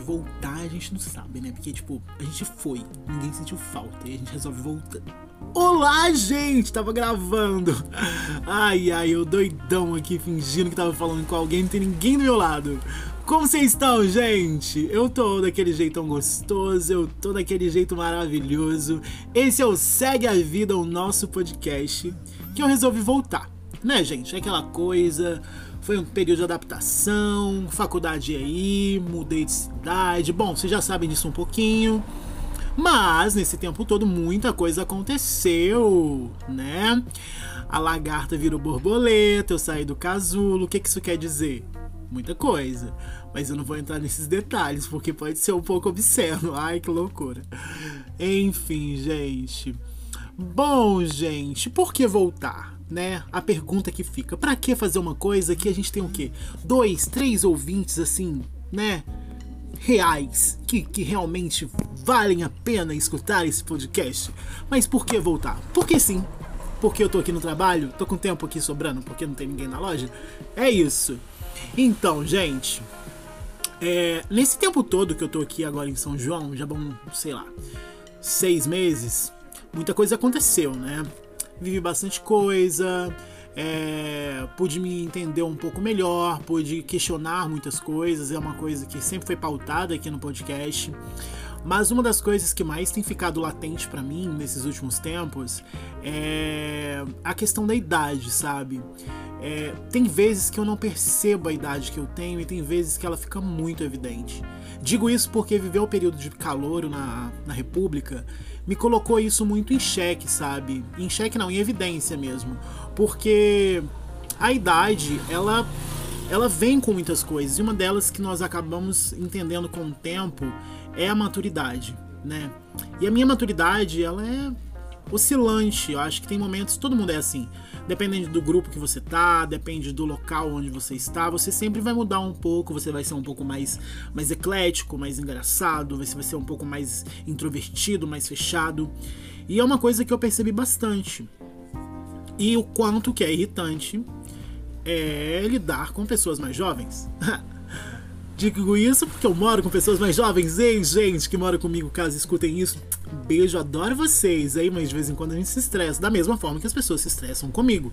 voltar, a gente não sabe, né? Porque, tipo, a gente foi, ninguém sentiu falta e a gente resolve voltar. Olá, gente! Tava gravando. Ai, ai, eu doidão aqui fingindo que tava falando com alguém, não tem ninguém do meu lado. Como vocês estão, gente? Eu tô daquele jeitão gostoso, eu tô daquele jeito maravilhoso. Esse é o Segue a Vida, o nosso podcast, que eu resolvi voltar. Né, gente? É aquela coisa. Foi um período de adaptação, faculdade aí, mudei de cidade. Bom, vocês já sabem disso um pouquinho. Mas nesse tempo todo muita coisa aconteceu, né? A lagarta virou borboleta, eu saí do casulo. O que, que isso quer dizer? Muita coisa. Mas eu não vou entrar nesses detalhes, porque pode ser um pouco obsceno. Ai, que loucura. Enfim, gente. Bom, gente, por que voltar? Né? A pergunta que fica: para que fazer uma coisa que a gente tem o quê? Dois, três ouvintes assim, né? reais que, que realmente valem a pena escutar esse podcast. Mas por que voltar? Porque sim. Porque eu tô aqui no trabalho, tô com tempo aqui sobrando, porque não tem ninguém na loja. É isso. Então, gente, é, nesse tempo todo que eu tô aqui agora em São João, já vão, sei lá, seis meses, muita coisa aconteceu, né? Vivi bastante coisa, é, pude me entender um pouco melhor, pude questionar muitas coisas, é uma coisa que sempre foi pautada aqui no podcast. Mas uma das coisas que mais tem ficado latente para mim nesses últimos tempos é a questão da idade, sabe? É, tem vezes que eu não percebo a idade que eu tenho e tem vezes que ela fica muito evidente. Digo isso porque viver o período de calor na, na República me colocou isso muito em xeque, sabe? Em xeque não, em evidência mesmo. Porque a idade, ela ela vem com muitas coisas, e uma delas que nós acabamos entendendo com o tempo é a maturidade, né? E a minha maturidade, ela é oscilante. Eu acho que tem momentos, todo mundo é assim. Dependendo do grupo que você tá, depende do local onde você está, você sempre vai mudar um pouco, você vai ser um pouco mais, mais eclético, mais engraçado, você vai ser um pouco mais introvertido, mais fechado. E é uma coisa que eu percebi bastante. E o quanto que é irritante é lidar com pessoas mais jovens. Digo isso porque eu moro com pessoas mais jovens. Ei, gente que mora comigo, caso escutem isso, beijo, adoro vocês. Aí, mas de vez em quando a gente se estressa, da mesma forma que as pessoas se estressam comigo.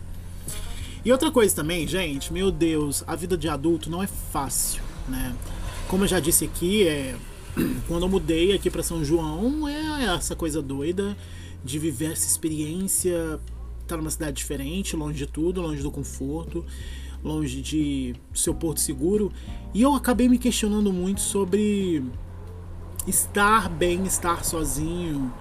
E outra coisa também, gente, meu Deus, a vida de adulto não é fácil, né? Como eu já disse aqui, é quando eu mudei aqui para São João, é essa coisa doida de viver essa experiência, estar tá numa cidade diferente, longe de tudo, longe do conforto longe de seu porto seguro. E eu acabei me questionando muito sobre estar bem, estar sozinho,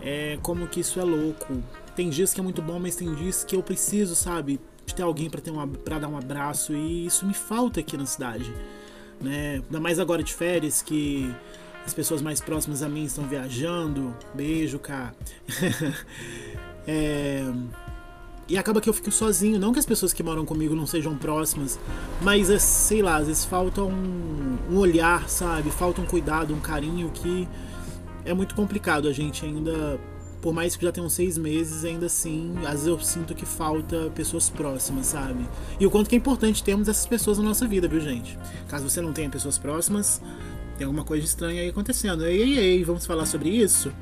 é, como que isso é louco. Tem dias que é muito bom, mas tem dias que eu preciso, sabe, de ter alguém para ter um para dar um abraço e isso me falta aqui na cidade, né? Ainda mais agora de férias que as pessoas mais próximas a mim estão viajando. Beijo, cá. é, e acaba que eu fico sozinho. Não que as pessoas que moram comigo não sejam próximas, mas é, sei lá, às vezes falta um, um olhar, sabe? Falta um cuidado, um carinho que é muito complicado. A gente ainda, por mais que já tenham seis meses, ainda assim, às vezes eu sinto que falta pessoas próximas, sabe? E o quanto que é importante termos essas pessoas na nossa vida, viu, gente? Caso você não tenha pessoas próximas, tem alguma coisa estranha aí acontecendo. Ei, ei, ei, vamos falar sobre isso?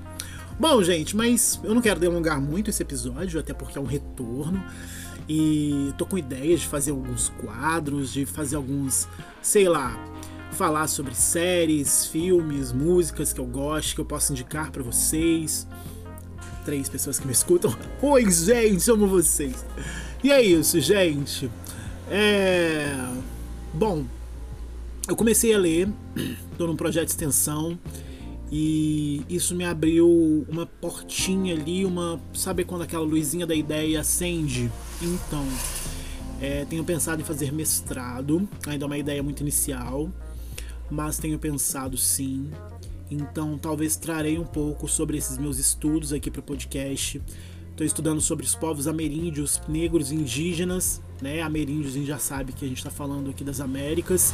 Bom, gente, mas eu não quero delongar muito esse episódio, até porque é um retorno. E tô com ideias de fazer alguns quadros, de fazer alguns, sei lá, falar sobre séries, filmes, músicas que eu gosto, que eu posso indicar para vocês. Três pessoas que me escutam. Oi, gente, amo vocês. E é isso, gente. É. Bom, eu comecei a ler, tô num projeto de extensão e isso me abriu uma portinha ali, uma. Sabe quando aquela luzinha da ideia acende? Então, é, tenho pensado em fazer mestrado, ainda é uma ideia muito inicial, mas tenho pensado sim. Então, talvez trarei um pouco sobre esses meus estudos aqui para o podcast. Estou estudando sobre os povos ameríndios, negros indígenas, né? Ameríndios a gente já sabe que a gente está falando aqui das Américas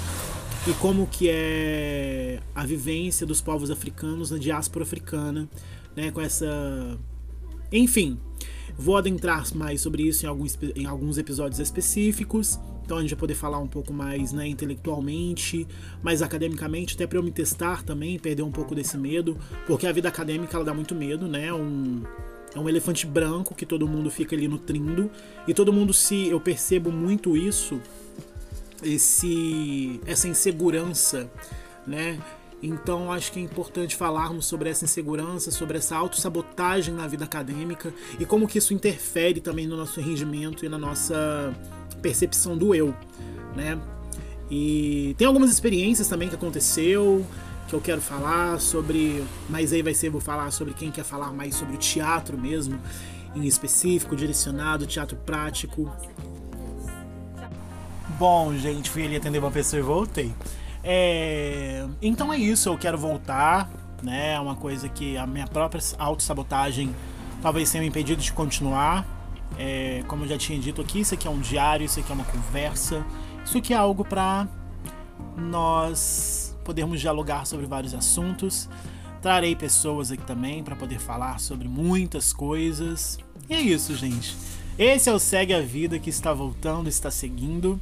e como que é a vivência dos povos africanos na diáspora africana, né, com essa, enfim, vou adentrar mais sobre isso em alguns, em alguns episódios específicos. Então a gente vai poder falar um pouco mais né, intelectualmente, mais academicamente, até para eu me testar também, perder um pouco desse medo, porque a vida acadêmica ela dá muito medo, né? Um, é um elefante branco que todo mundo fica ali nutrindo e todo mundo se eu percebo muito isso, esse essa insegurança, né? Então acho que é importante falarmos sobre essa insegurança, sobre essa autossabotagem na vida acadêmica e como que isso interfere também no nosso rendimento e na nossa percepção do eu, né? E tem algumas experiências também que aconteceu que eu quero falar sobre, mas aí vai ser vou falar sobre quem quer falar mais sobre o teatro mesmo, em específico, direcionado, teatro prático. Bom, gente, fui ali atender uma pessoa e voltei. É... Então é isso, eu quero voltar, né? É uma coisa que a minha própria autossabotagem talvez tenha me impedido de continuar. É... Como eu já tinha dito aqui, isso aqui é um diário, isso aqui é uma conversa, isso aqui é algo para nós podermos dialogar sobre vários assuntos. Trarei pessoas aqui também para poder falar sobre muitas coisas. E é isso, gente. Esse é o Segue a Vida que está voltando, está seguindo.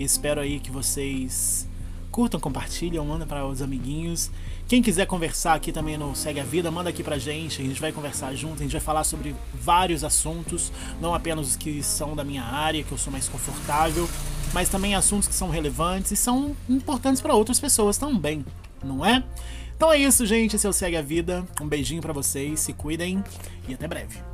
Espero aí que vocês curtam, compartilham, mandem para os amiguinhos. Quem quiser conversar aqui também no Segue a Vida, manda aqui pra gente, a gente vai conversar junto, a gente vai falar sobre vários assuntos, não apenas os que são da minha área, que eu sou mais confortável, mas também assuntos que são relevantes e são importantes para outras pessoas também, não é? Então é isso, gente, esse é o Segue a Vida. Um beijinho para vocês, se cuidem e até breve.